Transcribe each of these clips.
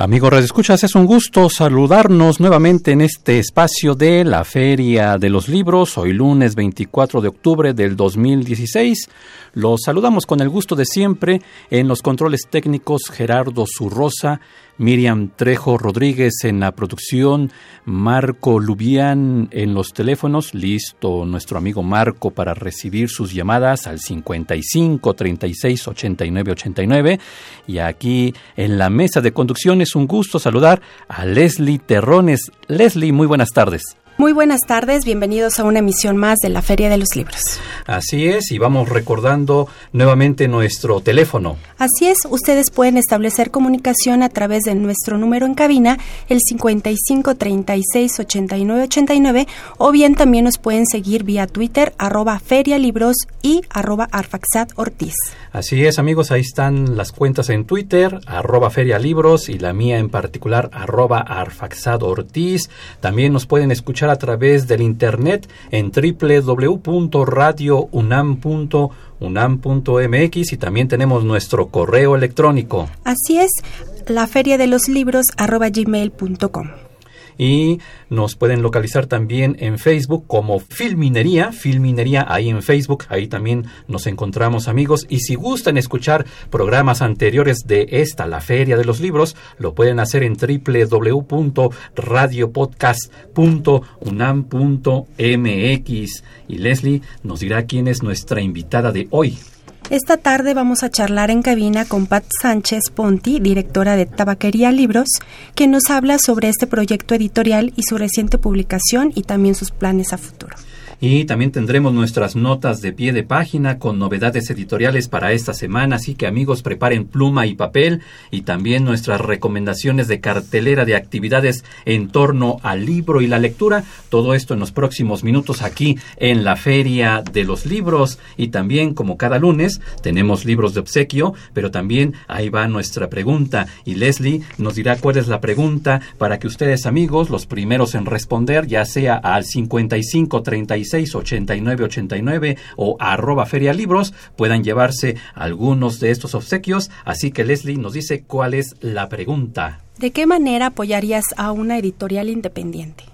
Amigos Escuchas, es un gusto saludarnos nuevamente en este espacio de la Feria de los Libros, hoy lunes 24 de octubre del 2016. Los saludamos con el gusto de siempre en los controles técnicos Gerardo Zurrosa, Miriam Trejo Rodríguez en la producción, Marco Lubián en los teléfonos, listo nuestro amigo Marco para recibir sus llamadas al 55 36 89 89 y aquí en la mesa de conducción es un gusto saludar a Leslie Terrones. Leslie, muy buenas tardes. Muy buenas tardes, bienvenidos a una emisión más de la Feria de los Libros. Así es, y vamos recordando nuevamente nuestro teléfono. Así es, ustedes pueden establecer comunicación a través de nuestro número en cabina, el 55 36 89 89, o bien también nos pueden seguir vía Twitter, arroba ferialibros y arroba arfaxat ortiz. Así es, amigos, ahí están las cuentas en Twitter, arroba ferialibros y la mía en particular, arroba arfaxat ortiz. También nos pueden escuchar a través del internet en www.radiounam.unam.mx y también tenemos nuestro correo electrónico. Así es, la feria de los libros gmail.com y nos pueden localizar también en Facebook como Filminería, Filminería ahí en Facebook, ahí también nos encontramos amigos y si gustan escuchar programas anteriores de esta, la Feria de los Libros, lo pueden hacer en www.radiopodcast.unam.mx y Leslie nos dirá quién es nuestra invitada de hoy. Esta tarde vamos a charlar en cabina con Pat Sánchez Ponti, directora de Tabaquería Libros, que nos habla sobre este proyecto editorial y su reciente publicación y también sus planes a futuro. Y también tendremos nuestras notas de pie de página con novedades editoriales para esta semana, así que amigos preparen pluma y papel y también nuestras recomendaciones de cartelera de actividades en torno al libro y la lectura. Todo esto en los próximos minutos aquí en la Feria de los Libros y también como cada lunes tenemos libros de obsequio, pero también ahí va nuestra pregunta y Leslie nos dirá cuál es la pregunta para que ustedes amigos, los primeros en responder, ya sea al 55 35 89 89 o arroba ferialibros puedan llevarse algunos de estos obsequios. Así que Leslie nos dice cuál es la pregunta. ¿De qué manera apoyarías a una editorial independiente?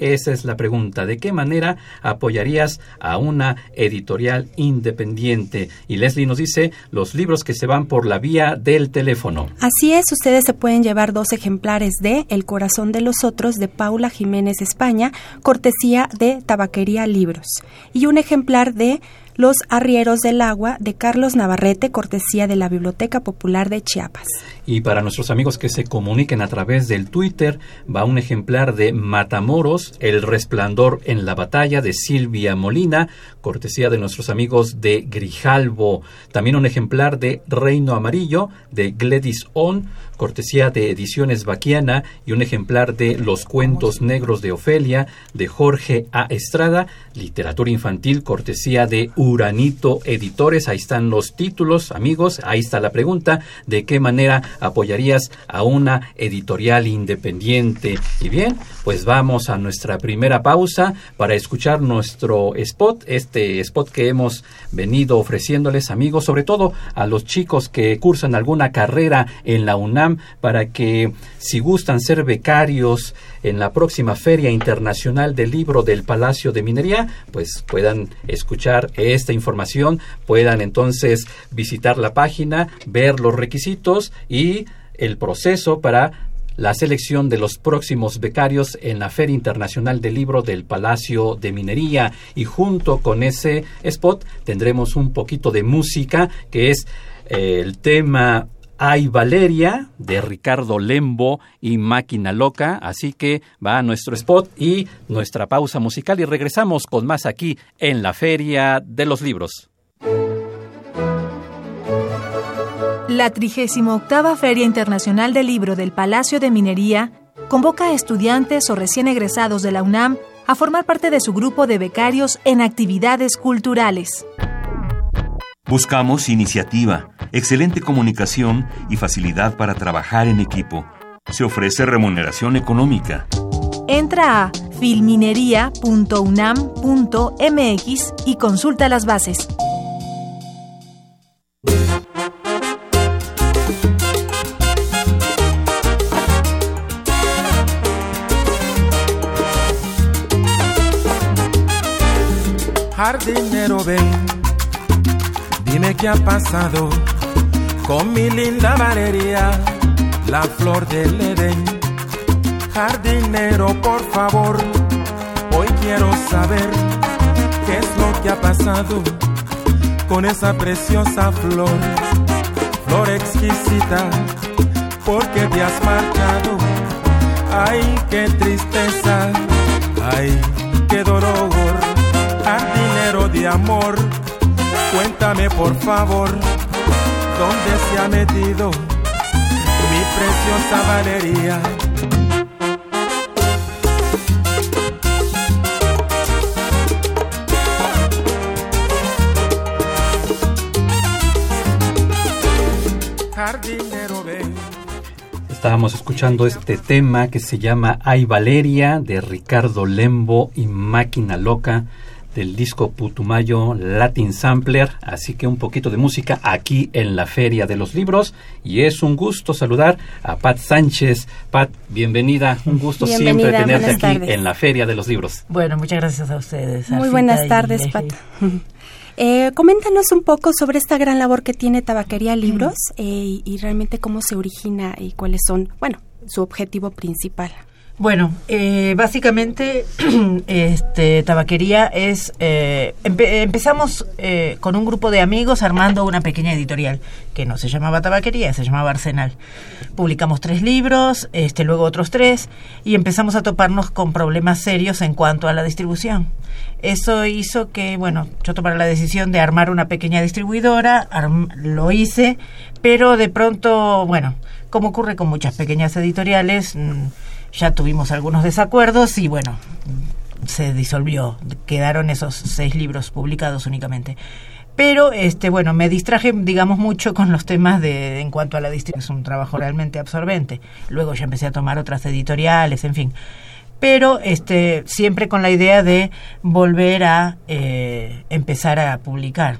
Esa es la pregunta. ¿De qué manera apoyarías a una editorial independiente? Y Leslie nos dice los libros que se van por la vía del teléfono. Así es, ustedes se pueden llevar dos ejemplares de El corazón de los otros de Paula Jiménez España, cortesía de Tabaquería Libros, y un ejemplar de los Arrieros del Agua de Carlos Navarrete, cortesía de la Biblioteca Popular de Chiapas. Y para nuestros amigos que se comuniquen a través del Twitter, va un ejemplar de Matamoros, El Resplandor en la Batalla de Silvia Molina, cortesía de nuestros amigos de Grijalvo. También un ejemplar de Reino Amarillo de Gledys On, cortesía de Ediciones Baquiana, y un ejemplar de Los Cuentos Negros de Ofelia de Jorge A. Estrada, literatura infantil, cortesía de Uranito Editores. Ahí están los títulos, amigos. Ahí está la pregunta, ¿de qué manera apoyarías a una editorial independiente? Y bien, pues vamos a nuestra primera pausa para escuchar nuestro spot, este spot que hemos venido ofreciéndoles, amigos, sobre todo a los chicos que cursan alguna carrera en la UNAM para que si gustan ser becarios en la próxima Feria Internacional del Libro del Palacio de Minería, pues puedan escuchar esta información, puedan entonces visitar la página, ver los requisitos y el proceso para la selección de los próximos becarios en la Feria Internacional del Libro del Palacio de Minería. Y junto con ese spot tendremos un poquito de música que es el tema hay Valeria de Ricardo Lembo y Máquina Loca, así que va a nuestro spot y nuestra pausa musical y regresamos con más aquí en la Feria de los Libros. La 38 Feria Internacional del Libro del Palacio de Minería convoca a estudiantes o recién egresados de la UNAM a formar parte de su grupo de becarios en actividades culturales. Buscamos iniciativa, excelente comunicación y facilidad para trabajar en equipo. Se ofrece remuneración económica. Entra a filminería.unam.mx y consulta las bases. Jardinero, ven, ha pasado con mi linda Valeria, la flor del Edén. Jardinero, por favor, hoy quiero saber qué es lo que ha pasado con esa preciosa flor, flor exquisita, porque te has marchado. Ay, qué tristeza, ay, qué dolor jardinero de amor, cuéntame por favor, ¿dónde se ha metido mi preciosa Valeria? Estábamos escuchando este tema que se llama Ay Valeria de Ricardo Lembo y Máquina Loca del disco Putumayo Latin Sampler, así que un poquito de música aquí en la Feria de los Libros y es un gusto saludar a Pat Sánchez. Pat, bienvenida, un gusto Bienvenida, siempre tenerte aquí tardes. en la Feria de los Libros. Bueno, muchas gracias a ustedes. Muy buenas tardes. Pat. Eh, coméntanos un poco sobre esta gran labor que tiene Tabaquería Libros eh, y, y realmente cómo se origina y cuáles son, bueno, su objetivo principal. Bueno, eh, básicamente, este, tabaquería es. eh, empe- empezamos eh, con un grupo de amigos armando una pequeña editorial que no se llamaba Tabaquería, se llamaba Arsenal. Publicamos tres libros, este, luego otros tres, y empezamos a toparnos con problemas serios en cuanto a la distribución. Eso hizo que, bueno, yo tomara la decisión de armar una pequeña distribuidora, lo hice, pero de pronto, bueno, como ocurre con muchas pequeñas editoriales, mm, ya tuvimos algunos desacuerdos y bueno, se disolvió. Quedaron esos seis libros publicados únicamente. Pero, este, bueno, me distraje, digamos, mucho con los temas de, en cuanto a la distribución. Es un trabajo realmente absorbente. Luego ya empecé a tomar otras editoriales, en fin. Pero, este, siempre con la idea de volver a eh, empezar a publicar.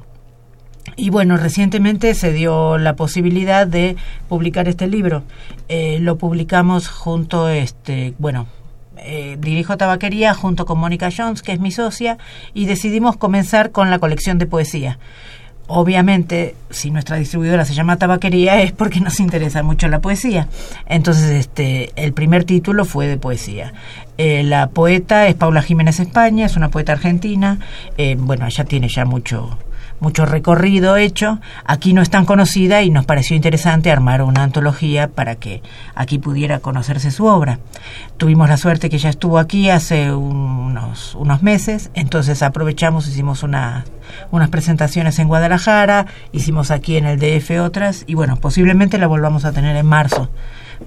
Y bueno, recientemente se dio la posibilidad de publicar este libro. Eh, lo publicamos junto, este, bueno, eh, dirijo Tabaquería junto con Mónica Jones, que es mi socia, y decidimos comenzar con la colección de poesía. Obviamente, si nuestra distribuidora se llama Tabaquería es porque nos interesa mucho la poesía. Entonces, este, el primer título fue de poesía. Eh, la poeta es Paula Jiménez España, es una poeta argentina. Bueno, ella tiene ya mucho, mucho recorrido hecho. Aquí no es tan conocida y nos pareció interesante armar una antología para que aquí pudiera conocerse su obra. Tuvimos la suerte que ella estuvo aquí hace unos, unos meses, entonces aprovechamos, hicimos una, unas presentaciones en Guadalajara, hicimos aquí en el DF otras y bueno, posiblemente la volvamos a tener en marzo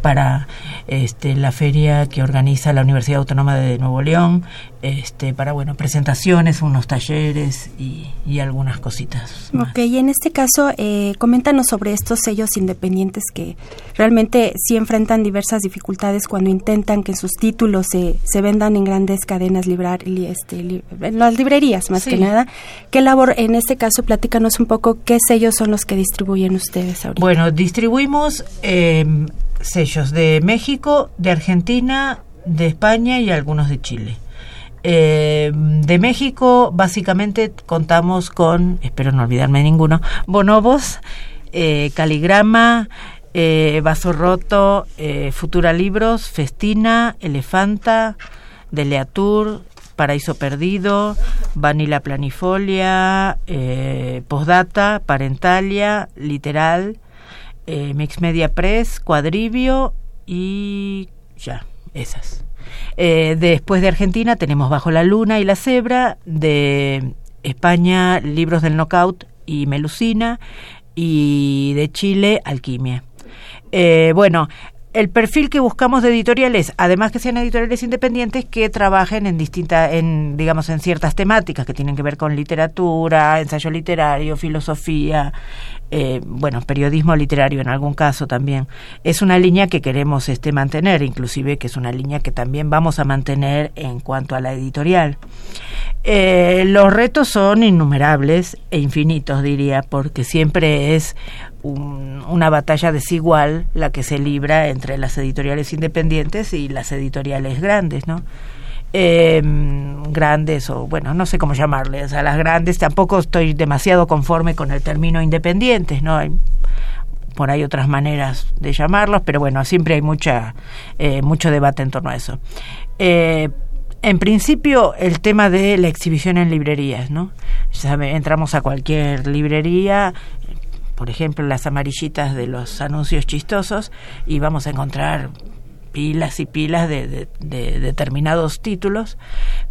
para este, la feria que organiza la Universidad Autónoma de Nuevo León, este, para bueno, presentaciones, unos talleres y, y algunas cositas. más. Ok, y en este caso, eh, coméntanos sobre estos sellos independientes que realmente sí enfrentan diversas dificultades cuando intentan que sus títulos se, se vendan en grandes cadenas librar, li- este, li- en las librerías más Sí. que nada. ¿Qué labor, en este caso, platícanos un poco qué sellos son los que distribuyen ustedes ahorita? Bueno, distribuimos eh, sellos de México, de Argentina, de España y algunos de Chile. Eh, de México, básicamente contamos con, espero no olvidarme de ninguno, Bonobos, eh, Caligrama, eh, Vaso Roto, eh, Futura Libros, Festina, Elefanta, Deleatur, Paraíso Perdido, Vanilla Planifolia, Postdata, Parentalia, Literal, eh, Mix Media Press, Cuadrivio y ya, esas. Eh, después de Argentina tenemos Bajo la Luna y la Cebra, de España Libros del Knockout y Melusina, y de Chile Alquimia. Eh, bueno, el perfil que buscamos de editoriales, además que sean editoriales independientes que trabajen en distintas, en digamos en ciertas temáticas que tienen que ver con literatura, ensayo literario, filosofía, eh, bueno, periodismo literario en algún caso también. Es una línea que queremos este mantener, inclusive que es una línea que también vamos a mantener en cuanto a la editorial. Eh, los retos son innumerables e infinitos, diría, porque siempre es una batalla desigual la que se libra entre las editoriales independientes y las editoriales grandes, ¿no? Em, grandes o bueno, no sé cómo llamarles, a las grandes tampoco estoy demasiado conforme con el término independientes, ¿no? Hay por ahí otras maneras de llamarlos, pero bueno, siempre hay mucha, eh, mucho debate en torno a eso. Eh, en principio, el tema de la exhibición en librerías, ¿no? entramos a cualquier librería, por ejemplo, las amarillitas de los anuncios chistosos y vamos a encontrar pilas y pilas de, determinados títulos,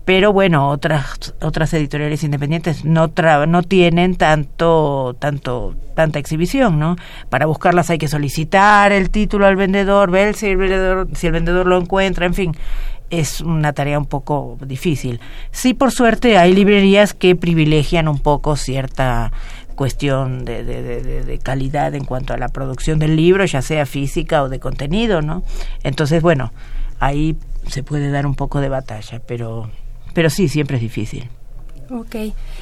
pero bueno, otras otras editoriales independientes no no tienen tanto tanto tanta exhibición, ¿no? Para buscarlas hay que solicitar el título al vendedor, ver si el vendedor si el vendedor lo encuentra, en fin, es una tarea un poco difícil. Sí, por suerte hay librerías que privilegian un poco cierta cuestión de, de, calidad en cuanto a la producción del libro, ya sea física o de contenido, ¿no? Entonces, bueno, ahí se puede dar un poco de batalla, pero, pero sí, siempre es difícil. Ok.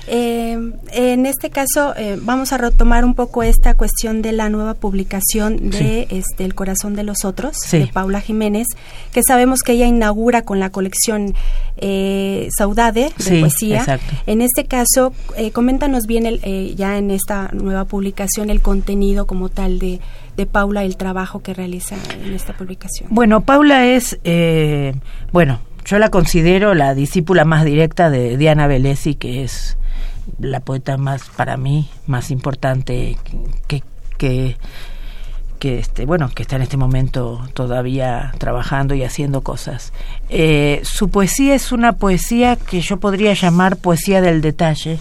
Eh, en este caso, eh, vamos a retomar un poco esta cuestión de la nueva publicación de este, El corazón de los otros, de Paula Jiménez, que sabemos que ella inaugura con la colección eh, Saudade de poesía. En este caso, eh, coméntanos bien el, ya en esta nueva publicación el contenido como tal de, de Paula, el trabajo que realiza en esta publicación. Bueno, Paula es, bueno, yo la considero la discípula más directa de Diana Velesi, que es la poeta más, para mí, más importante que, que, este, bueno, que está en este momento todavía trabajando y haciendo cosas. Eh, su poesía es una poesía que yo podría llamar poesía del detalle,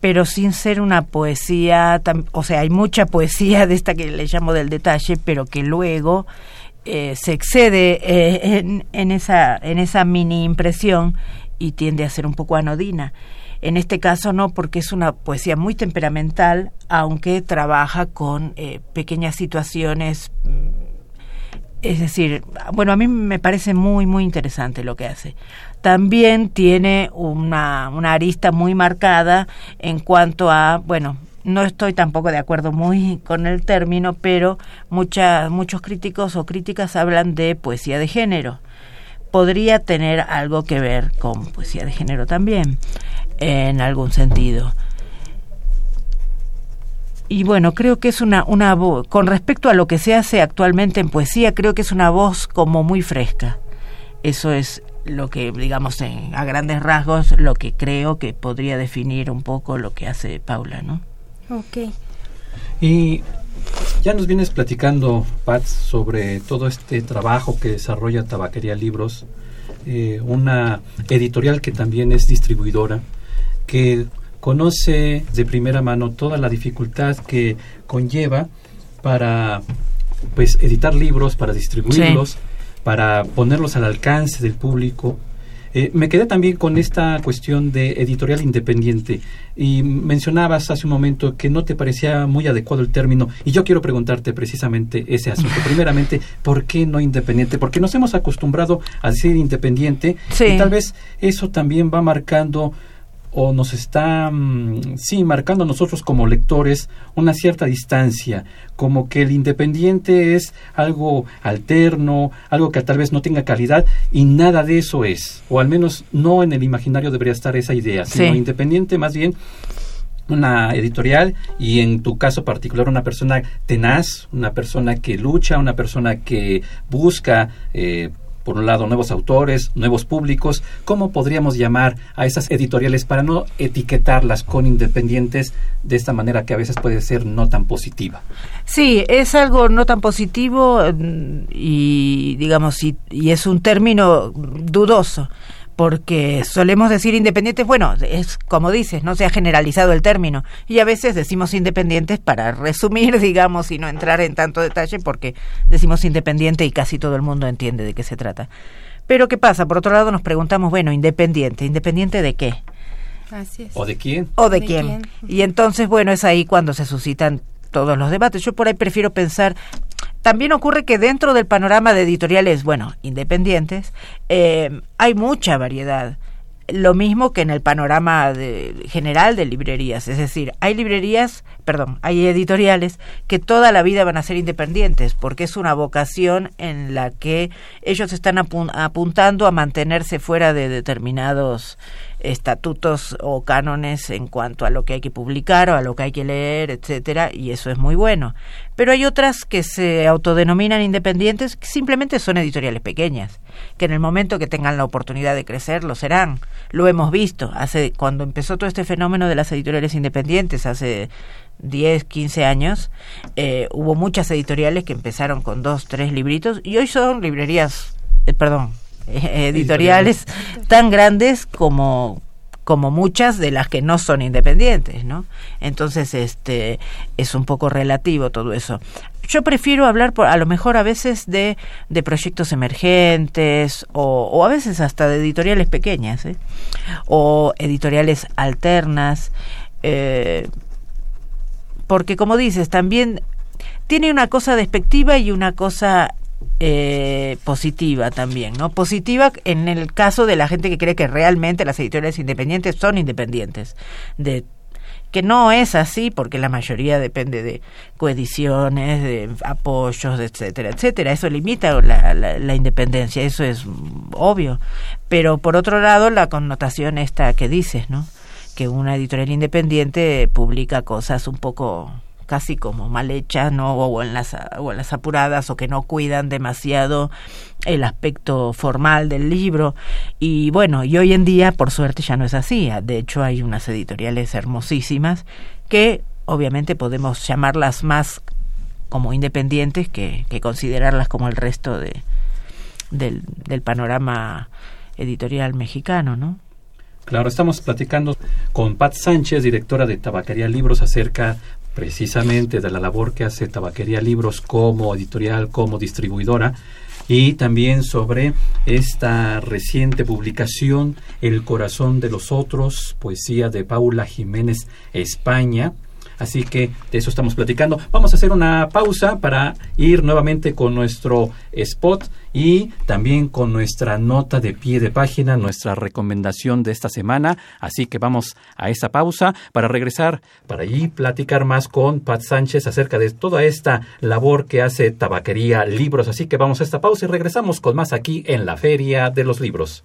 pero sin ser una poesía, o sea, hay mucha poesía de esta que le llamo del detalle, pero que luego eh, se excede eh, en, en, esa, en esa mini impresión y tiende a ser un poco anodina. En este caso no, porque es una poesía muy temperamental, aunque trabaja con eh, pequeñas situaciones. Mm, es decir, bueno, a mí me parece muy, muy interesante lo que hace. También tiene una, una arista muy marcada en cuanto a, bueno, no estoy tampoco de acuerdo muy con el término, pero mucha, muchos críticos o críticas hablan de poesía de género. Podría tener algo que ver con poesía de género también, en algún sentido. Y bueno, creo que es una, una voz, con respecto a lo que se hace actualmente en poesía, creo que es una voz como muy fresca. Eso es lo que, digamos, en, a grandes rasgos, lo que creo que podría definir un poco lo que hace Paula, ¿no? Ok. Y ya nos vienes platicando, Pat, sobre todo este trabajo que desarrolla Tabaquería Libros, eh, una editorial que también es distribuidora, que conoce de primera mano toda la dificultad que conlleva para pues editar libros, para distribuirlos, para ponerlos al alcance del público eh, me quedé también con esta cuestión de editorial independiente y mencionabas hace un momento que no te parecía muy adecuado el término y yo quiero preguntarte precisamente ese asunto. Primeramente, ¿por qué no independiente? Porque nos hemos acostumbrado a decir independiente y tal vez eso también va marcando o nos está, mm, sí, marcando a nosotros como lectores una cierta distancia, como que el independiente es algo alterno, algo que tal vez no tenga calidad y nada de eso es, o al menos no en el imaginario debería estar esa idea, sino independiente más bien una editorial y en tu caso particular una persona tenaz, una persona que lucha, una persona que busca eh, por un lado, nuevos autores, nuevos públicos. ¿Cómo podríamos llamar a esas editoriales para no etiquetarlas con independientes de esta manera que a veces puede ser no tan positiva? Sí, es algo no tan positivo mm, y, digamos, y, y es un término dudoso porque solemos decir independientes, bueno, es como dices, no se ha generalizado el término, y a veces decimos independientes para resumir, digamos, y no entrar en tanto detalle, porque decimos independiente y casi todo el mundo entiende de qué se trata. Pero ¿qué pasa? Por otro lado nos preguntamos, bueno, independiente, ¿independiente de qué? Así es. ¿O de quién? ¿O de, ¿De quién? quién? Y entonces, bueno, es ahí cuando se suscitan todos los debates. Yo por ahí prefiero pensar, también ocurre que dentro del panorama de editoriales, bueno, independientes, eh, hay mucha variedad. Lo mismo que en el panorama de- general de librerías, es decir, hay librerías, perdón, hay editoriales que toda la vida van a ser independientes, porque es una vocación en la que ellos están apun- apuntando a mantenerse fuera de determinados estatutos o cánones en cuanto a lo que hay que publicar o a lo que hay que leer, etcétera, y eso es muy bueno. Pero hay otras que se autodenominan independientes, que simplemente son editoriales pequeñas, que en el momento que tengan la oportunidad de crecer lo serán. Lo hemos visto hace cuando empezó todo este fenómeno de las editoriales independientes hace 10, 15 años, eh, hubo muchas editoriales que empezaron con dos, tres libritos y hoy son librerías, eh, perdón, editoriales tan grandes como como muchas de las que no son independientes, ¿no? Entonces, este es un poco relativo todo eso. Yo prefiero hablar, por, a lo mejor a veces de, de proyectos emergentes o, o a veces hasta de editoriales pequeñas, ¿eh? o editoriales alternas, eh, porque como dices, también tiene una cosa despectiva y una cosa eh, positiva también, ¿no? Positiva en el caso de la gente que cree que realmente las editoriales independientes son independientes, de que no es así porque la mayoría depende de coediciones, de apoyos, etcétera, etcétera. Eso limita la, la, la independencia, eso es obvio. Pero por otro lado, la connotación esta que dices, ¿no? Que una editorial independiente publica cosas un poco casi como mal hechas, ¿no? O en, las, o en las apuradas, o que no cuidan demasiado el aspecto formal del libro. Y bueno, y hoy en día, por suerte, ya no es así. De hecho, hay unas editoriales hermosísimas que obviamente podemos llamarlas más como independientes que, que considerarlas como el resto de, del, panorama editorial mexicano, ¿no? Claro, estamos platicando con Pat Sánchez, directora de Tabaquería Libros, acerca precisamente de la labor que hace Tabaquería Libros como editorial, como distribuidora, y también sobre esta reciente publicación El corazón de los otros, poesía de Paula Jiménez España. Así que de eso estamos platicando. Vamos a hacer una pausa para ir nuevamente con nuestro spot y también con nuestra nota de pie de página, nuestra recomendación de esta semana. Así que vamos a esa pausa para regresar, para allí platicar más con Pat Sánchez acerca de toda esta labor que hace Tabaquería Libros. Así que vamos a esta pausa y regresamos con más aquí en la Feria de los Libros.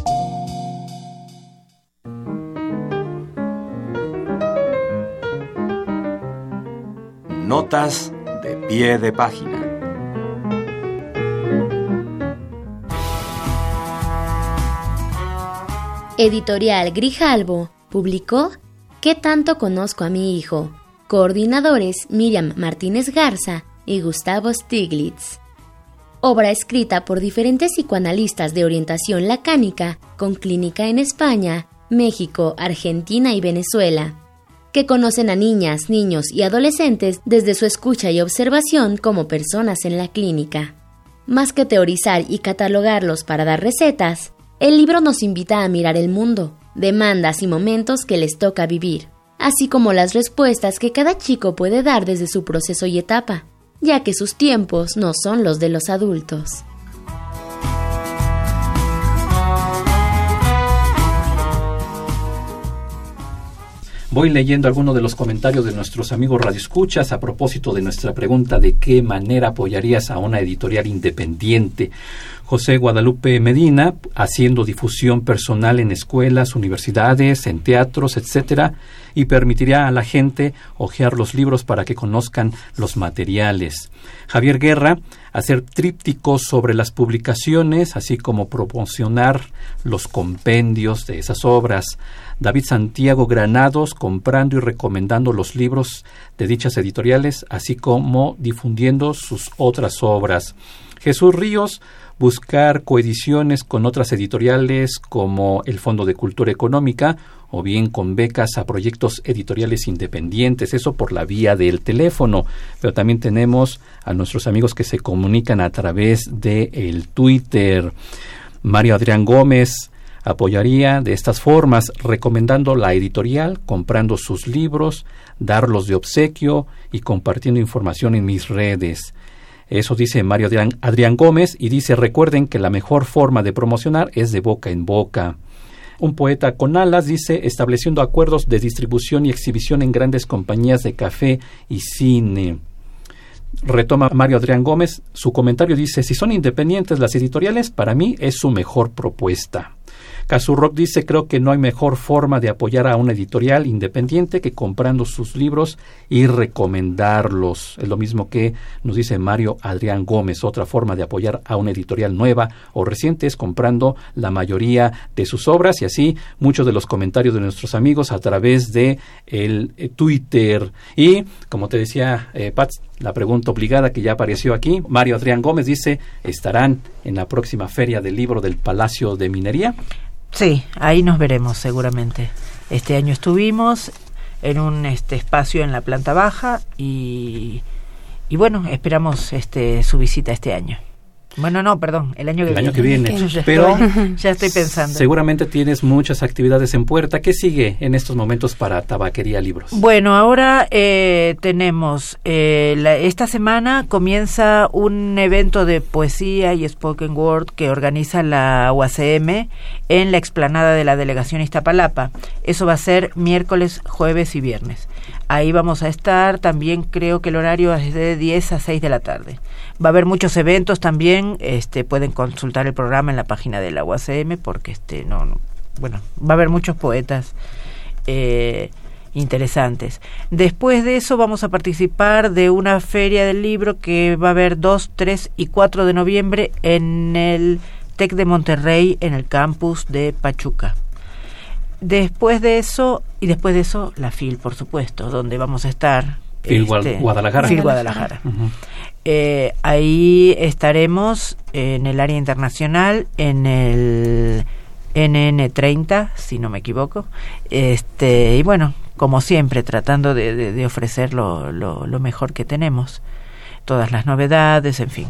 De pie de página. Editorial Grijalbo publicó ¿Qué tanto conozco a mi hijo? Coordinadores Miriam Martínez Garza y Gustavo Stiglitz. Obra escrita por diferentes psicoanalistas de orientación lacánica con clínica en España, México, Argentina y Venezuela, que conocen a niñas, niños y adolescentes desde su escucha y observación como personas en la clínica. Más que teorizar y catalogarlos para dar recetas, el libro nos invita a mirar el mundo, demandas y momentos que les toca vivir, así como las respuestas que cada chico puede dar desde su proceso y etapa, ya que sus tiempos no son los de los adultos. Voy leyendo algunos de los comentarios de nuestros amigos radioescuchas a propósito de nuestra pregunta de qué manera apoyarías a una editorial independiente. José Guadalupe Medina, haciendo difusión personal en escuelas, universidades, en teatros, etcétera, y permitiría a la gente hojear los libros para que conozcan los materiales. Javier Guerra, hacer trípticos sobre las publicaciones, así como promocionar los compendios de esas obras. David Santiago Granados, comprando y recomendando los libros de dichas editoriales, así como difundiendo sus otras obras. Jesús Ríos, buscar coediciones con otras editoriales como el Fondo de Cultura Económica o bien con becas a proyectos editoriales independientes, eso por la vía del teléfono, pero también tenemos a nuestros amigos que se comunican a través de el Twitter. Mario Adrián Gómez apoyaría de estas formas recomendando la editorial, comprando sus libros, darlos de obsequio y compartiendo información en mis redes. Eso dice Mario Adrián, Gómez y dice recuerden que la mejor forma de promocionar es de boca en boca. Un poeta con alas dice estableciendo acuerdos de distribución y exhibición en grandes compañías de café y cine. Retoma Mario Adrián Gómez, su comentario dice, si son independientes las editoriales, para mí es su mejor propuesta. Rock dice, creo que no hay mejor forma de apoyar a una editorial independiente que comprando sus libros y recomendarlos. Es lo mismo que nos dice Mario Adrián Gómez. Otra forma de apoyar a una editorial nueva o reciente es comprando la mayoría de sus obras y así muchos de los comentarios de nuestros amigos a través de el eh, Twitter. Y como te decía, eh, Pat, la pregunta obligada que ya apareció aquí, Mario Adrián Gómez dice, ¿estarán en la próxima feria del libro del Palacio de Minería? Sí, ahí nos veremos seguramente. Este año estuvimos en un este espacio en la planta baja y, y bueno, esperamos este su visita este año. Bueno, no, perdón, el año que el viene. año que viene. Ya Pero estoy, ya estoy pensando. Seguramente tienes muchas actividades en puerta. ¿Qué sigue en estos momentos para Tabaquería Libros? Bueno, ahora eh, tenemos, eh, la, esta semana comienza un evento de poesía y spoken word que organiza la UACM en la explanada de la delegación Iztapalapa. Eso va a ser miércoles, jueves y viernes. Ahí vamos a estar, también creo que el horario es de 10 a 6 de la tarde. Va a haber muchos eventos también, este, pueden consultar el programa en la página de la UACM porque este, no, bueno, va a haber muchos poetas eh, interesantes. Después de eso vamos a participar de una feria del libro que va a haber 2, 3 y 4 de noviembre en el TEC de Monterrey en el campus de Pachuca. Después de eso, y después de eso, la FIL, por supuesto, donde vamos a estar. FIL este, Guadalajara. FIL Guadalajara. Eh, ahí estaremos en el área internacional, en el NN30, si no me equivoco. Este, y bueno, como siempre, tratando de, ofrecer lo, lo, mejor que tenemos. Todas las novedades, en fin.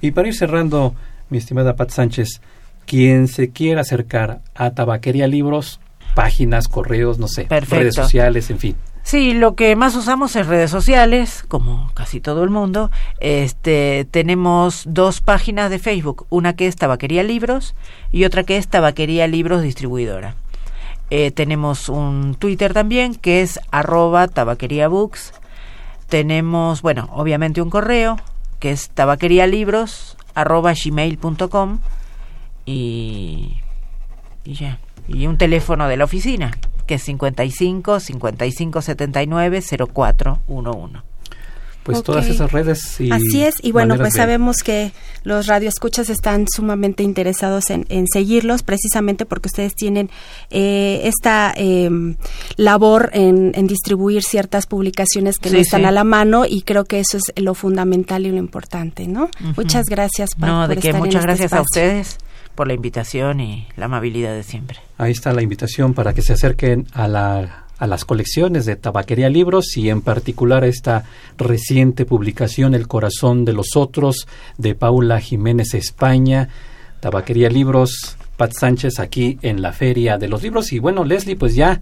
Y para ir cerrando, mi estimada Pat Sánchez, quien se quiera acercar a Tabaquería Libros, páginas, correos, no sé, redes sociales, en fin. Sí, lo que más usamos es redes sociales, como casi todo el mundo. Este, tenemos dos páginas de Facebook, una que es Tabaquería Libros y otra que es Tabaquería Libros Distribuidora. Eh, tenemos un Twitter también que es arroba tabaquería books. Tenemos, bueno, obviamente un correo que es tabaquerialibros arroba gmail.com y, y ya. Y un teléfono de la oficina que es 55 55 79 0411. Pues todas esas redes. Y Así es, y bueno, pues sabemos que los radioescuchas están sumamente interesados en, seguirlos, precisamente porque ustedes tienen eh, esta em, labor en, distribuir ciertas publicaciones que no están a la mano, y creo que eso es lo fundamental y lo importante, ¿no? Muchas gracias, No, de que muchas este gracias a ustedes por la invitación y la amabilidad de siempre. Ahí está la invitación para que se acerquen a la a las colecciones de Tabaquería Libros y en particular a esta reciente publicación El corazón de los otros de Paula Jiménez España, Tabaquería Libros, Pat Sánchez aquí en la Feria de los Libros y bueno, Leslie, pues ya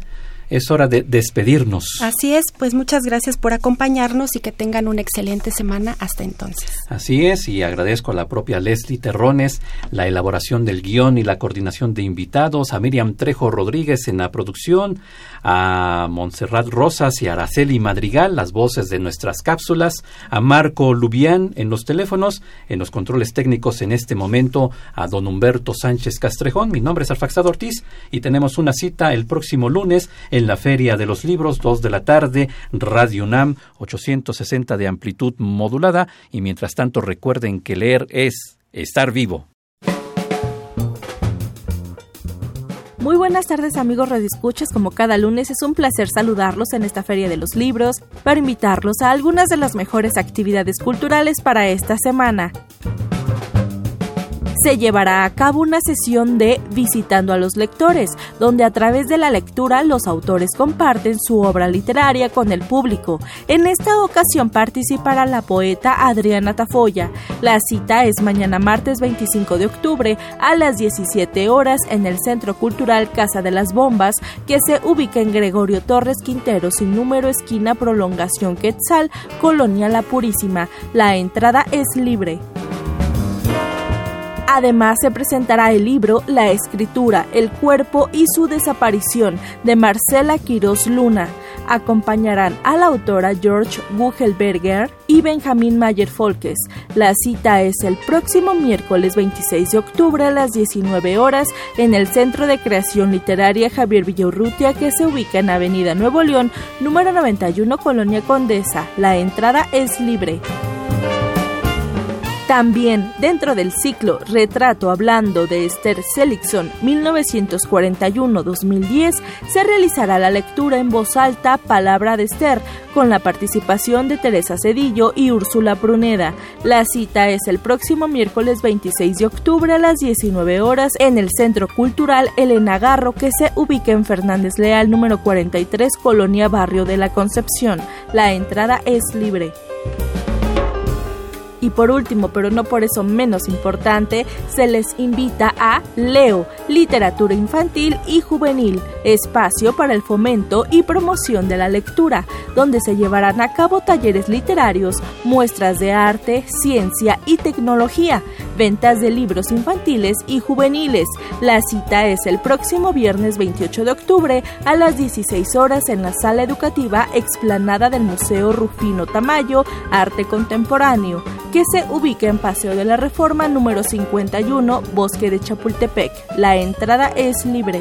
es hora de despedirnos. Así es, pues muchas gracias por acompañarnos y que tengan una excelente semana hasta entonces. Así es, y agradezco a la propia Leslie Terrones la elaboración del guion y la coordinación de invitados, a Miriam Trejo Rodríguez en la producción, a Montserrat Rosas y Araceli Madrigal, las voces de nuestras cápsulas, a Marco Lubián en los teléfonos, en los controles técnicos en este momento, a don Humberto Sánchez Castrejón, mi nombre es Alfaxado Ortiz y tenemos una cita el próximo lunes en la Feria de los Libros, 2 de la tarde, Radio UNAM, 860 de amplitud modulada. Y mientras tanto recuerden que leer es estar vivo. Muy buenas tardes amigos radioescuchas, como cada lunes es un placer saludarlos en esta Feria de los Libros para invitarlos a algunas de las mejores actividades culturales para esta semana se llevará a cabo una sesión de Visitando a los lectores, donde a través de la lectura los autores comparten su obra literaria con el público. En esta ocasión participará la poeta Adriana Tafoya. La cita es mañana martes 25 de octubre a las 17 horas en el Centro Cultural Casa de las Bombas, que se ubica en Gregorio Torres Quintero, sin número esquina Prolongación Quetzal, Colonia La Purísima. La entrada es libre. Además se presentará el libro La escritura, el cuerpo y su desaparición de Marcela Quiroz Luna. Acompañarán a la autora George Gugelberger y Benjamín Mayer Folkes. La cita es el próximo miércoles 26 de octubre a las 19 horas en el Centro de Creación Literaria Javier Villaurrutia que se ubica en Avenida Nuevo León, número 91, Colonia Condesa. La entrada es libre. También dentro del ciclo Retrato hablando de Esther Seligson 1941-2010 se realizará la lectura en voz alta Palabra de Esther con la participación de Teresa Cedillo y Úrsula Pruneda. La cita es el próximo miércoles 26 de octubre a las 19 horas en el Centro Cultural Elena Garro que se ubica en Fernández Leal número 43 Colonia Barrio de la Concepción. La entrada es libre. Y por último, pero no por eso menos importante, se les invita a Leo, Literatura Infantil y Juvenil, espacio para el fomento y promoción de la lectura, donde se llevarán a cabo talleres literarios, muestras de arte, ciencia y tecnología, ventas de libros infantiles y juveniles. La cita es el próximo viernes 28 de octubre a las 16 horas en la sala educativa explanada del Museo Rufino Tamayo, Arte Contemporáneo que se ubica en Paseo de la Reforma número 51, Bosque de Chapultepec. La entrada es libre.